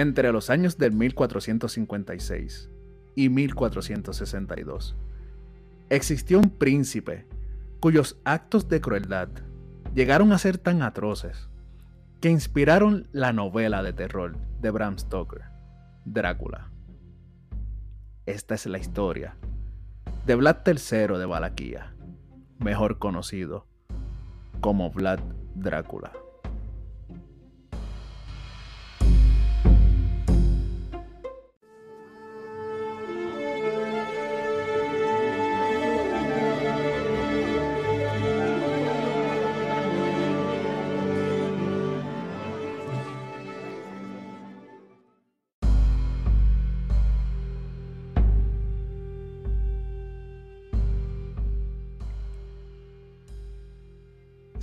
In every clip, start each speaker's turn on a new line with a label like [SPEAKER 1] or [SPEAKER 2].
[SPEAKER 1] Entre los años del 1456 y 1462, existió un príncipe cuyos actos de crueldad llegaron a ser tan atroces que inspiraron la novela de terror de Bram Stoker, Drácula. Esta es la historia de Vlad III de Valaquia, mejor conocido como Vlad Drácula.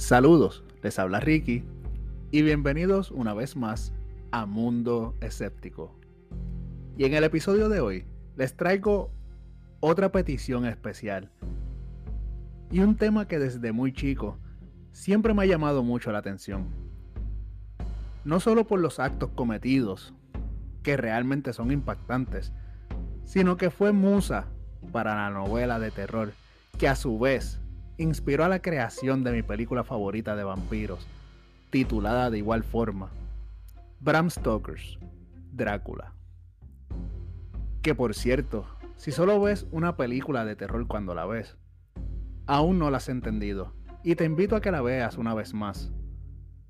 [SPEAKER 1] Saludos, les habla Ricky y bienvenidos una vez más a Mundo Escéptico. Y en el episodio de hoy les traigo otra petición especial y un tema que desde muy chico siempre me ha llamado mucho la atención. No solo por los actos cometidos, que realmente son impactantes, sino que fue musa para la novela de terror, que a su vez inspiró a la creación de mi película favorita de vampiros, titulada de igual forma, Bram Stoker's Drácula. Que por cierto, si solo ves una película de terror cuando la ves, aún no la has entendido, y te invito a que la veas una vez más,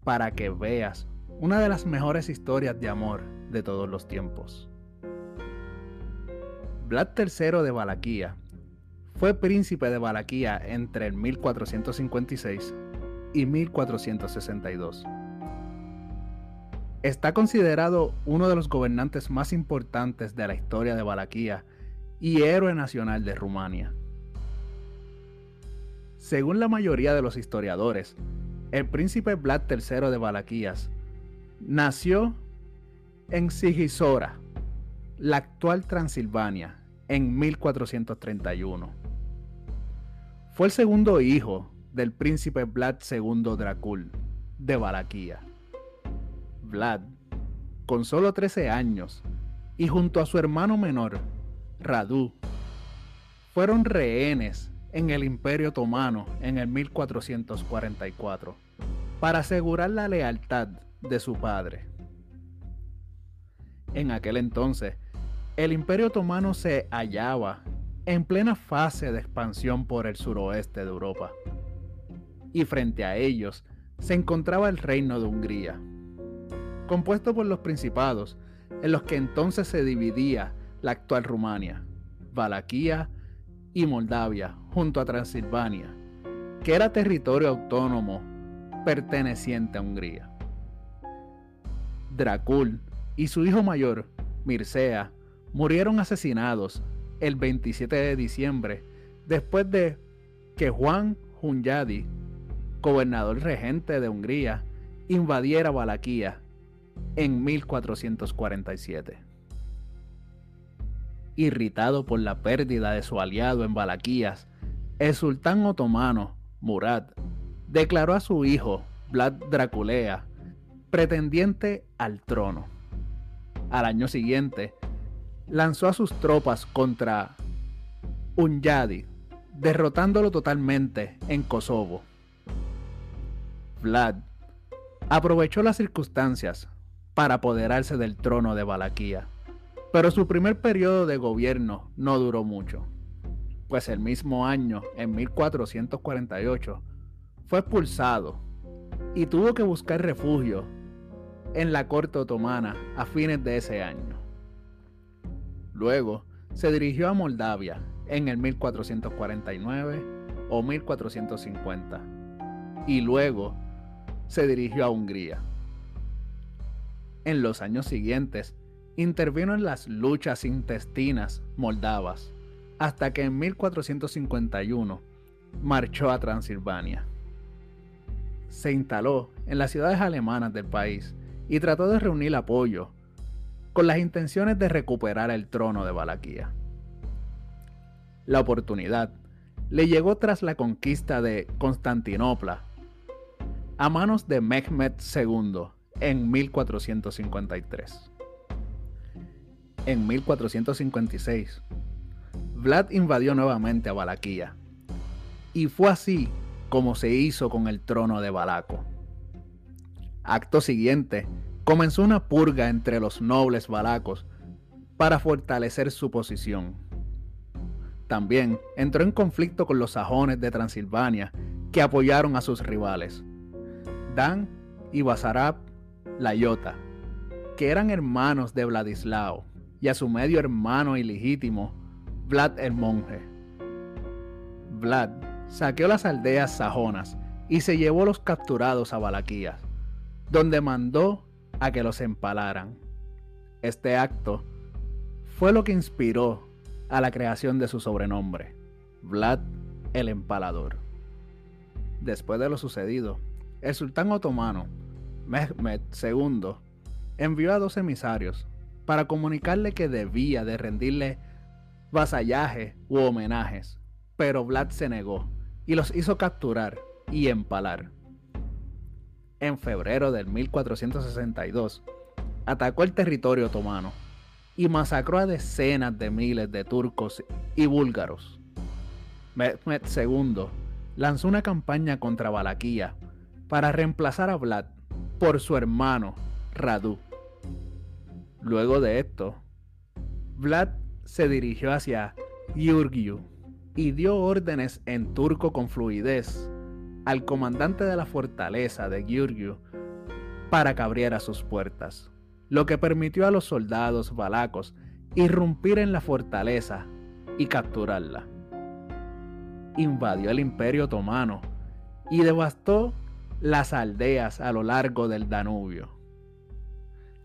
[SPEAKER 1] para que veas una de las mejores historias de amor de todos los tiempos. Vlad III de Valaquia fue príncipe de Valaquia entre el 1456 y 1462. Está considerado uno de los gobernantes más importantes de la historia de Valaquia y héroe nacional de Rumania. Según la mayoría de los historiadores, el príncipe Vlad III de Valaquias nació en Sigisora, la actual Transilvania, en 1431 fue el segundo hijo del príncipe Vlad II Dracul de Valaquia. Vlad, con solo 13 años, y junto a su hermano menor, Radu, fueron rehenes en el Imperio Otomano en el 1444 para asegurar la lealtad de su padre. En aquel entonces, el Imperio Otomano se hallaba en plena fase de expansión por el suroeste de Europa. Y frente a ellos se encontraba el reino de Hungría, compuesto por los principados en los que entonces se dividía la actual Rumania, Valaquia y Moldavia junto a Transilvania, que era territorio autónomo perteneciente a Hungría. Dracul y su hijo mayor, Mircea, murieron asesinados el 27 de diciembre, después de que Juan Hunyadi, gobernador regente de Hungría, invadiera Valaquia en 1447. Irritado por la pérdida de su aliado en Valaquías, el sultán otomano Murad declaró a su hijo Vlad Draculea pretendiente al trono. Al año siguiente, lanzó a sus tropas contra Unyadi, derrotándolo totalmente en Kosovo. Vlad aprovechó las circunstancias para apoderarse del trono de Valaquia, pero su primer periodo de gobierno no duró mucho, pues el mismo año, en 1448, fue expulsado y tuvo que buscar refugio en la corte otomana a fines de ese año. Luego se dirigió a Moldavia en el 1449 o 1450 y luego se dirigió a Hungría. En los años siguientes intervino en las luchas intestinas moldavas hasta que en 1451 marchó a Transilvania. Se instaló en las ciudades alemanas del país y trató de reunir apoyo con las intenciones de recuperar el trono de Valaquia. La oportunidad le llegó tras la conquista de Constantinopla a manos de Mehmed II en 1453. en 1456, Vlad invadió nuevamente a Valaquia, y fue así como se hizo con el trono de Valaco. Acto siguiente, comenzó una purga entre los nobles valacos para fortalecer su posición. También entró en conflicto con los sajones de Transilvania que apoyaron a sus rivales, Dan y Basarab Layota, que eran hermanos de Vladislao, y a su medio hermano ilegítimo, Vlad el monje. Vlad saqueó las aldeas sajonas y se llevó los capturados a Valaquías, donde mandó a que los empalaran. Este acto fue lo que inspiró a la creación de su sobrenombre, Vlad el Empalador. Después de lo sucedido, el sultán otomano, Mehmed II, envió a dos emisarios para comunicarle que debía de rendirle vasallaje u homenajes, pero Vlad se negó y los hizo capturar y empalar. En febrero del 1462, atacó el territorio otomano y masacró a decenas de miles de turcos y búlgaros. Mehmed II lanzó una campaña contra Valaquia para reemplazar a Vlad por su hermano Radu. Luego de esto, Vlad se dirigió hacia Giurgiu y dio órdenes en turco con fluidez al comandante de la fortaleza de Giurgiu para que abriera sus puertas, lo que permitió a los soldados valacos irrumpir en la fortaleza y capturarla. Invadió el imperio otomano y devastó las aldeas a lo largo del Danubio.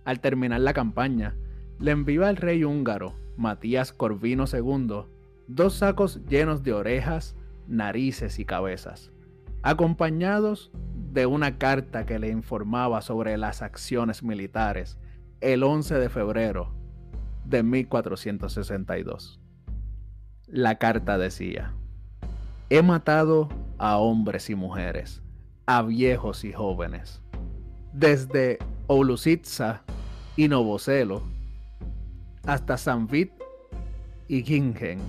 [SPEAKER 1] Al terminar la campaña, le envió al rey húngaro, Matías Corvino II, dos sacos llenos de orejas, narices y cabezas, acompañados de una carta que le informaba sobre las acciones militares el 11 de febrero de 1462. La carta decía, he matado a hombres y mujeres, a viejos y jóvenes, desde Oulusitsa y Novocelo, hasta Sanvit y Gingen.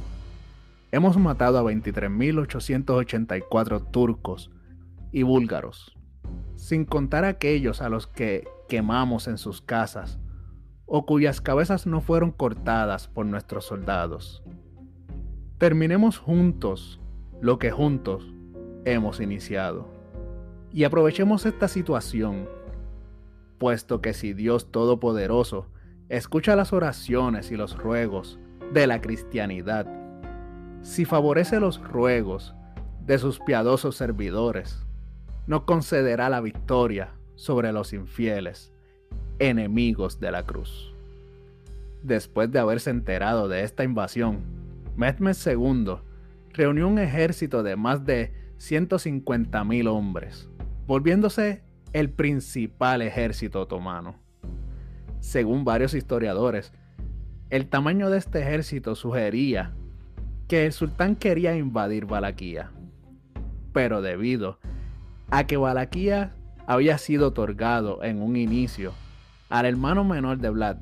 [SPEAKER 1] Hemos matado a 23.884 turcos y búlgaros, sin contar aquellos a los que quemamos en sus casas o cuyas cabezas no fueron cortadas por nuestros soldados. Terminemos juntos lo que juntos hemos iniciado. Y aprovechemos esta situación puesto que si Dios Todopoderoso escucha las oraciones y los ruegos de la cristianidad, si favorece los ruegos de sus piadosos servidores, nos concederá la victoria sobre los infieles, enemigos de la cruz. Después de haberse enterado de esta invasión, Mehmed II reunió un ejército de más de 150.000 hombres, volviéndose el principal ejército otomano. Según varios historiadores, el tamaño de este ejército sugería que el sultán quería invadir Valaquia, pero debido a que Valaquia había sido otorgado en un inicio al hermano menor de Vlad,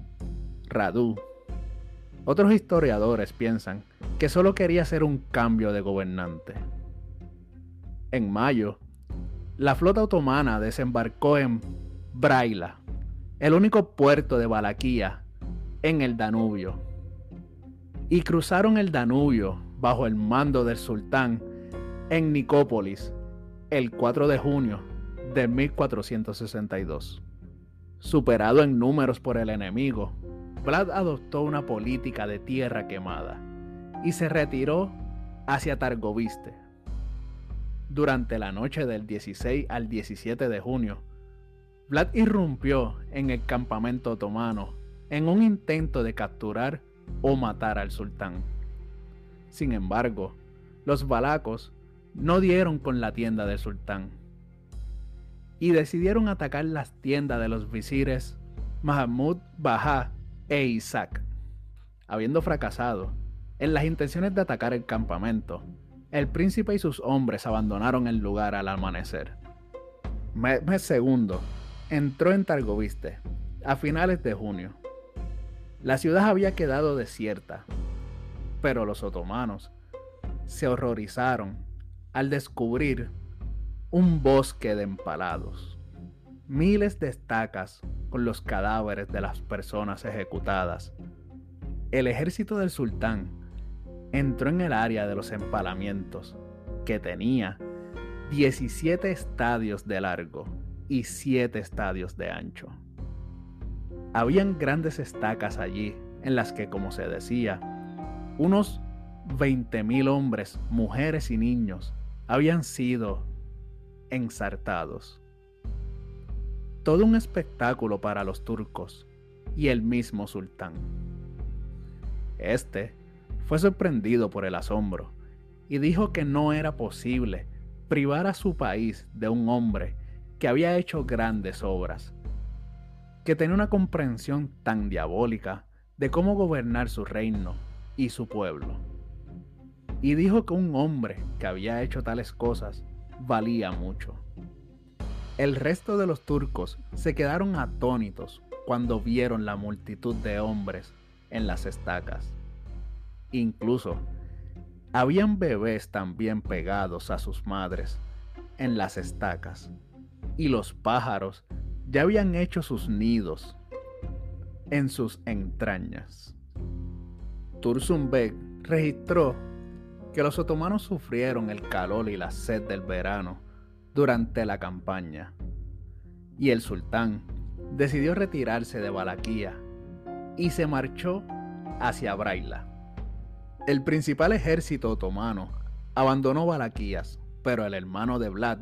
[SPEAKER 1] Radu, otros historiadores piensan que solo quería hacer un cambio de gobernante. En mayo la flota otomana desembarcó en Braila, el único puerto de Valaquia en el Danubio, y cruzaron el Danubio bajo el mando del sultán en Nicópolis el 4 de junio de 1462. Superado en números por el enemigo, Vlad adoptó una política de tierra quemada y se retiró hacia Targoviste, durante la noche del 16 al 17 de junio, Vlad irrumpió en el campamento otomano en un intento de capturar o matar al sultán. Sin embargo, los balacos no dieron con la tienda del sultán y decidieron atacar las tiendas de los visires Mahmud Baha e Isaac. Habiendo fracasado en las intenciones de atacar el campamento, el príncipe y sus hombres abandonaron el lugar al amanecer. Mehmed II entró en Targoviste a finales de junio. La ciudad había quedado desierta, pero los otomanos se horrorizaron al descubrir un bosque de empalados, miles de estacas con los cadáveres de las personas ejecutadas. El ejército del sultán entró en el área de los empalamientos, que tenía 17 estadios de largo y 7 estadios de ancho. Habían grandes estacas allí en las que, como se decía, unos 20.000 hombres, mujeres y niños habían sido ensartados. Todo un espectáculo para los turcos y el mismo sultán. Este fue sorprendido por el asombro y dijo que no era posible privar a su país de un hombre que había hecho grandes obras, que tenía una comprensión tan diabólica de cómo gobernar su reino y su pueblo. Y dijo que un hombre que había hecho tales cosas valía mucho. El resto de los turcos se quedaron atónitos cuando vieron la multitud de hombres en las estacas. Incluso habían bebés también pegados a sus madres en las estacas, y los pájaros ya habían hecho sus nidos en sus entrañas. Tursunbek registró que los otomanos sufrieron el calor y la sed del verano durante la campaña, y el sultán decidió retirarse de Valaquia y se marchó hacia Braila. El principal ejército otomano abandonó Valaquías, pero el hermano de Vlad,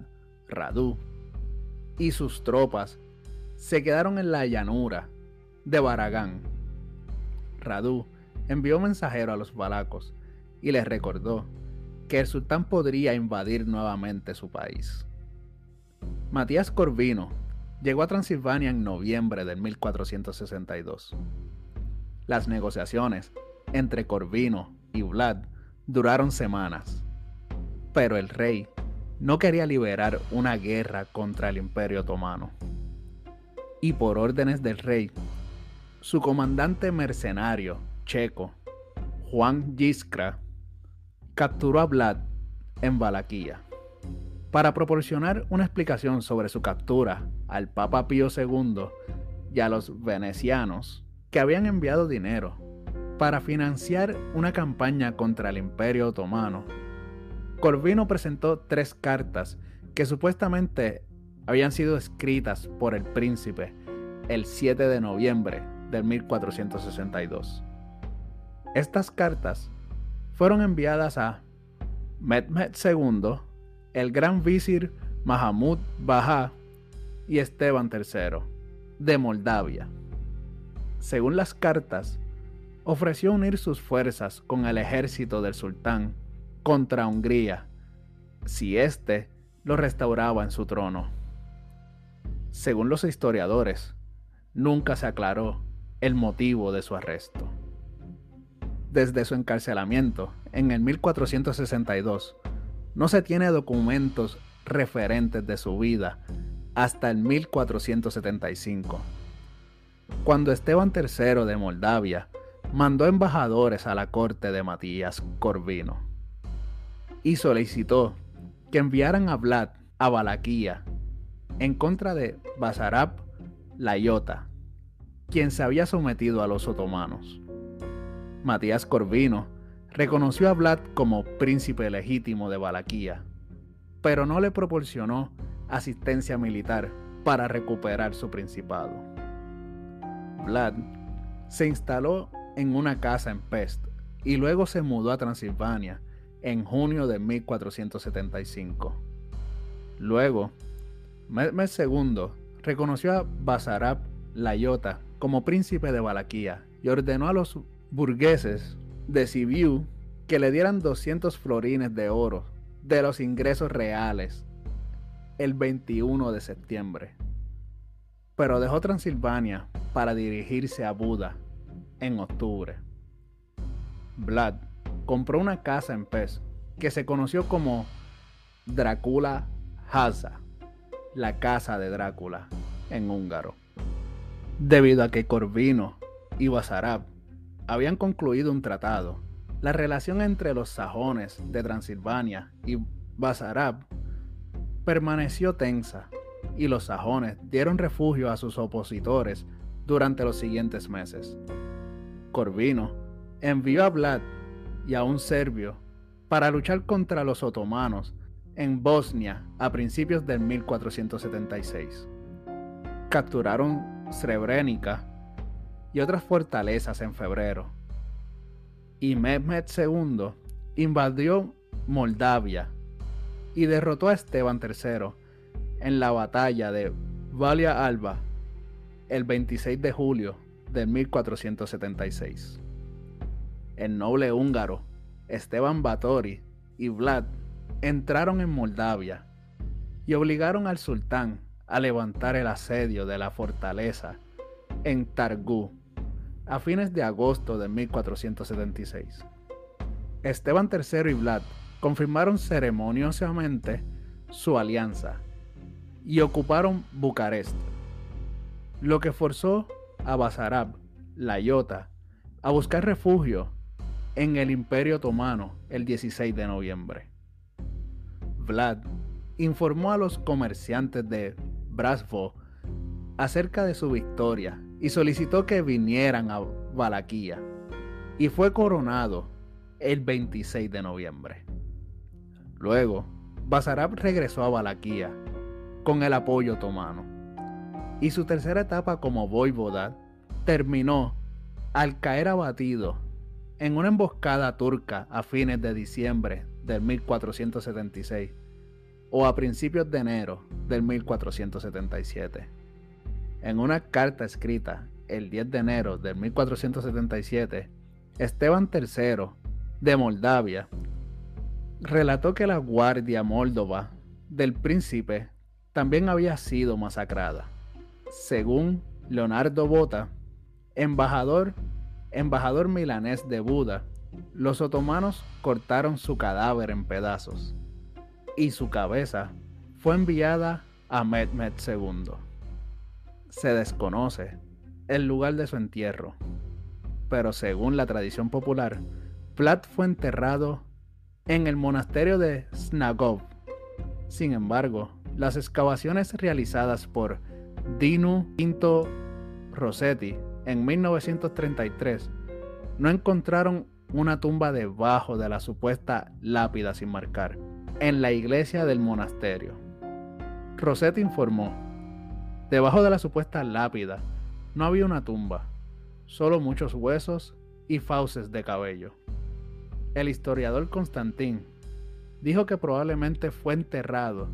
[SPEAKER 1] Radu, y sus tropas se quedaron en la llanura de Baragán. Radu envió mensajero a los balacos y les recordó que el sultán podría invadir nuevamente su país. Matías Corvino llegó a Transilvania en noviembre de 1462. Las negociaciones entre Corvino y Vlad duraron semanas, pero el rey no quería liberar una guerra contra el imperio otomano. Y por órdenes del rey, su comandante mercenario checo, Juan Yiskra, capturó a Vlad en Valaquia. Para proporcionar una explicación sobre su captura al Papa Pío II y a los venecianos que habían enviado dinero para financiar una campaña contra el Imperio Otomano. Corvino presentó tres cartas que supuestamente habían sido escritas por el príncipe el 7 de noviembre de 1462. Estas cartas fueron enviadas a Mehmed II, el gran visir Mahamud Baja y Esteban III de Moldavia. Según las cartas, ofreció unir sus fuerzas con el ejército del sultán contra Hungría, si éste lo restauraba en su trono. Según los historiadores, nunca se aclaró el motivo de su arresto. Desde su encarcelamiento en el 1462, no se tiene documentos referentes de su vida hasta el 1475, cuando Esteban III de Moldavia mandó embajadores a la corte de Matías Corvino y solicitó que enviaran a Vlad a Valaquia en contra de Basarab Layota, quien se había sometido a los otomanos. Matías Corvino reconoció a Vlad como príncipe legítimo de Valaquia, pero no le proporcionó asistencia militar para recuperar su principado. Vlad se instaló en una casa en Pest y luego se mudó a Transilvania en junio de 1475. Luego, Mehmed II reconoció a Basarab Layota como príncipe de Valaquia y ordenó a los burgueses de Sibiu que le dieran 200 florines de oro de los ingresos reales el 21 de septiembre. Pero dejó Transilvania para dirigirse a Buda en octubre. Vlad compró una casa en Pez que se conoció como Drácula Haza, la casa de Drácula en húngaro, debido a que Corvino y Basarab habían concluido un tratado, la relación entre los sajones de Transilvania y Basarab permaneció tensa y los sajones dieron refugio a sus opositores durante los siguientes meses. Corvino envió a Vlad y a un serbio para luchar contra los otomanos en Bosnia a principios del 1476. Capturaron Srebrenica y otras fortalezas en febrero. Y Mehmed II invadió Moldavia y derrotó a Esteban III en la batalla de Valia Alba el 26 de julio de 1476. El noble húngaro Esteban Batory y Vlad entraron en Moldavia y obligaron al sultán a levantar el asedio de la fortaleza en Targú a fines de agosto de 1476. Esteban III y Vlad confirmaron ceremoniosamente su alianza y ocuparon Bucarest, lo que forzó a Basarab, la Iota, a buscar refugio en el Imperio Otomano el 16 de noviembre. Vlad informó a los comerciantes de Brasvo acerca de su victoria y solicitó que vinieran a Valaquia y fue coronado el 26 de noviembre. Luego, Basarab regresó a Valaquia con el apoyo otomano y su tercera etapa como voivoda terminó al caer abatido en una emboscada turca a fines de diciembre del 1476 o a principios de enero del 1477. En una carta escrita el 10 de enero de 1477, Esteban III de Moldavia relató que la guardia moldova del príncipe también había sido masacrada. Según Leonardo Bota, embajador, embajador milanés de Buda, los otomanos cortaron su cadáver en pedazos y su cabeza fue enviada a Mehmed II se desconoce el lugar de su entierro, pero según la tradición popular, Vlad fue enterrado en el monasterio de Snagov. Sin embargo, las excavaciones realizadas por Dinu Pinto Rossetti en 1933 no encontraron una tumba debajo de la supuesta lápida sin marcar en la iglesia del monasterio. Rossetti informó Debajo de la supuesta lápida no había una tumba, solo muchos huesos y fauces de cabello. El historiador Constantín dijo que probablemente fue enterrado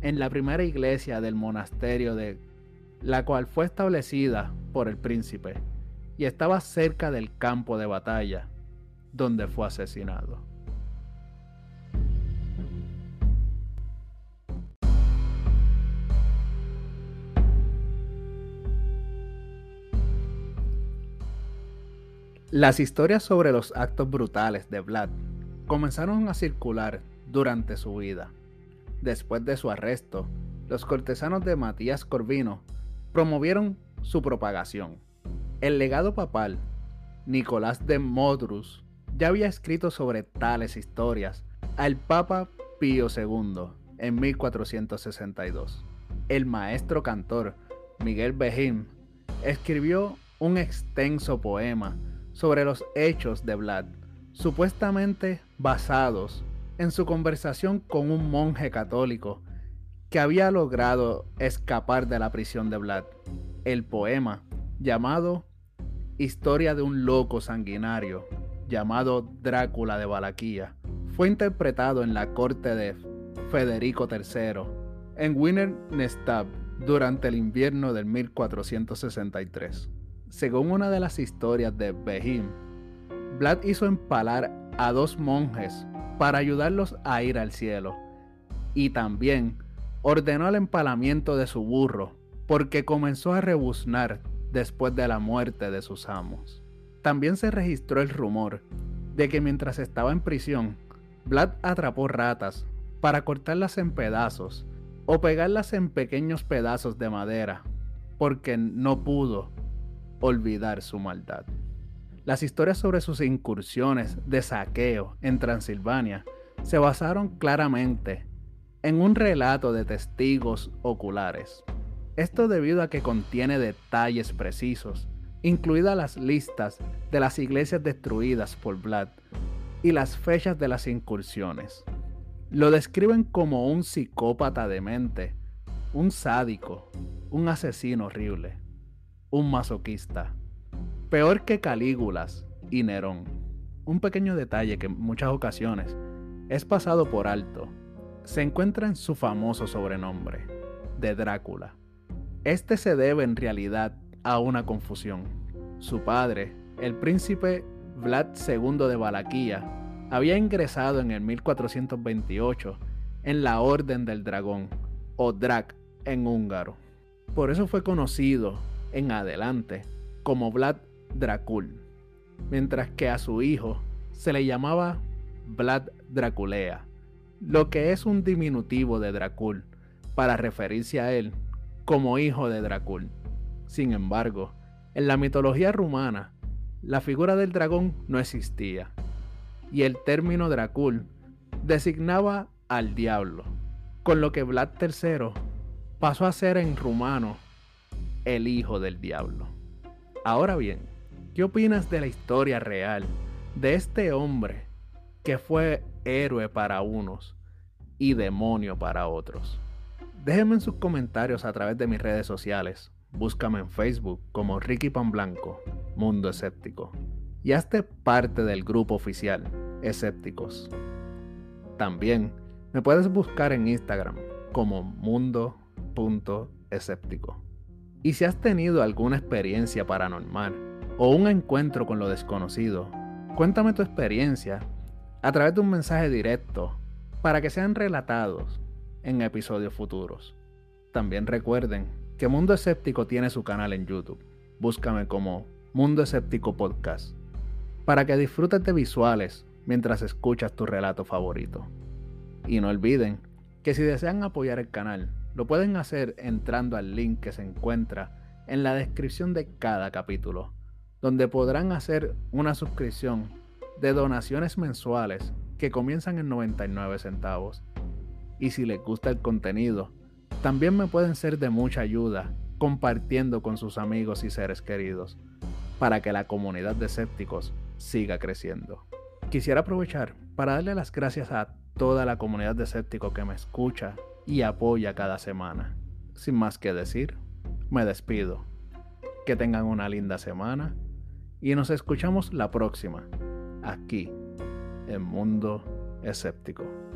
[SPEAKER 1] en la primera iglesia del monasterio de la cual fue establecida por el príncipe y estaba cerca del campo de batalla donde fue asesinado. Las historias sobre los actos brutales de Vlad comenzaron a circular durante su vida. Después de su arresto, los cortesanos de Matías Corvino promovieron su propagación. El legado papal, Nicolás de Modrus, ya había escrito sobre tales historias al Papa Pío II en 1462. El maestro cantor Miguel Bejín escribió un extenso poema sobre los hechos de Vlad, supuestamente basados en su conversación con un monje católico que había logrado escapar de la prisión de Vlad. El poema, llamado Historia de un loco sanguinario, llamado Drácula de Valaquia, fue interpretado en la corte de Federico III en Wiener Nestab durante el invierno del 1463. Según una de las historias de Behim, Vlad hizo empalar a dos monjes para ayudarlos a ir al cielo, y también ordenó el empalamiento de su burro, porque comenzó a rebuznar después de la muerte de sus amos. También se registró el rumor de que mientras estaba en prisión, Vlad atrapó ratas para cortarlas en pedazos o pegarlas en pequeños pedazos de madera, porque no pudo olvidar su maldad. Las historias sobre sus incursiones de saqueo en Transilvania se basaron claramente en un relato de testigos oculares. Esto debido a que contiene detalles precisos, incluidas las listas de las iglesias destruidas por Vlad y las fechas de las incursiones. Lo describen como un psicópata demente, un sádico, un asesino horrible, un masoquista, peor que Calígulas y Nerón. Un pequeño detalle que en muchas ocasiones es pasado por alto se encuentra en su famoso sobrenombre, de Drácula. Este se debe en realidad a una confusión. Su padre, el príncipe Vlad II de Valaquia, había ingresado en el 1428 en la Orden del Dragón, o Drac en húngaro. Por eso fue conocido en adelante como Vlad Dracul, mientras que a su hijo se le llamaba Vlad Draculea lo que es un diminutivo de Dracul, para referirse a él como hijo de Dracul. Sin embargo, en la mitología rumana, la figura del dragón no existía, y el término Dracul designaba al diablo, con lo que Vlad III pasó a ser en rumano el hijo del diablo. Ahora bien, ¿qué opinas de la historia real de este hombre que fue héroe para unos y demonio para otros. Déjenme en sus comentarios a través de mis redes sociales. Búscame en Facebook como Ricky Pan Blanco, Mundo Escéptico. Y hazte parte del grupo oficial, Escépticos. También me puedes buscar en Instagram como mundo.escéptico. Y si has tenido alguna experiencia paranormal o un encuentro con lo desconocido, cuéntame tu experiencia a través de un mensaje directo para que sean relatados en episodios futuros. También recuerden que Mundo Escéptico tiene su canal en YouTube. Búscame como Mundo Escéptico Podcast para que disfrutes de visuales mientras escuchas tu relato favorito. Y no olviden que si desean apoyar el canal, lo pueden hacer entrando al link que se encuentra en la descripción de cada capítulo, donde podrán hacer una suscripción de donaciones mensuales que comienzan en 99 centavos. Y si les gusta el contenido, también me pueden ser de mucha ayuda compartiendo con sus amigos y seres queridos para que la comunidad de escépticos siga creciendo. Quisiera aprovechar para darle las gracias a toda la comunidad de escépticos que me escucha y apoya cada semana. Sin más que decir, me despido. Que tengan una linda semana y nos escuchamos la próxima aquí en Mundo Escéptico.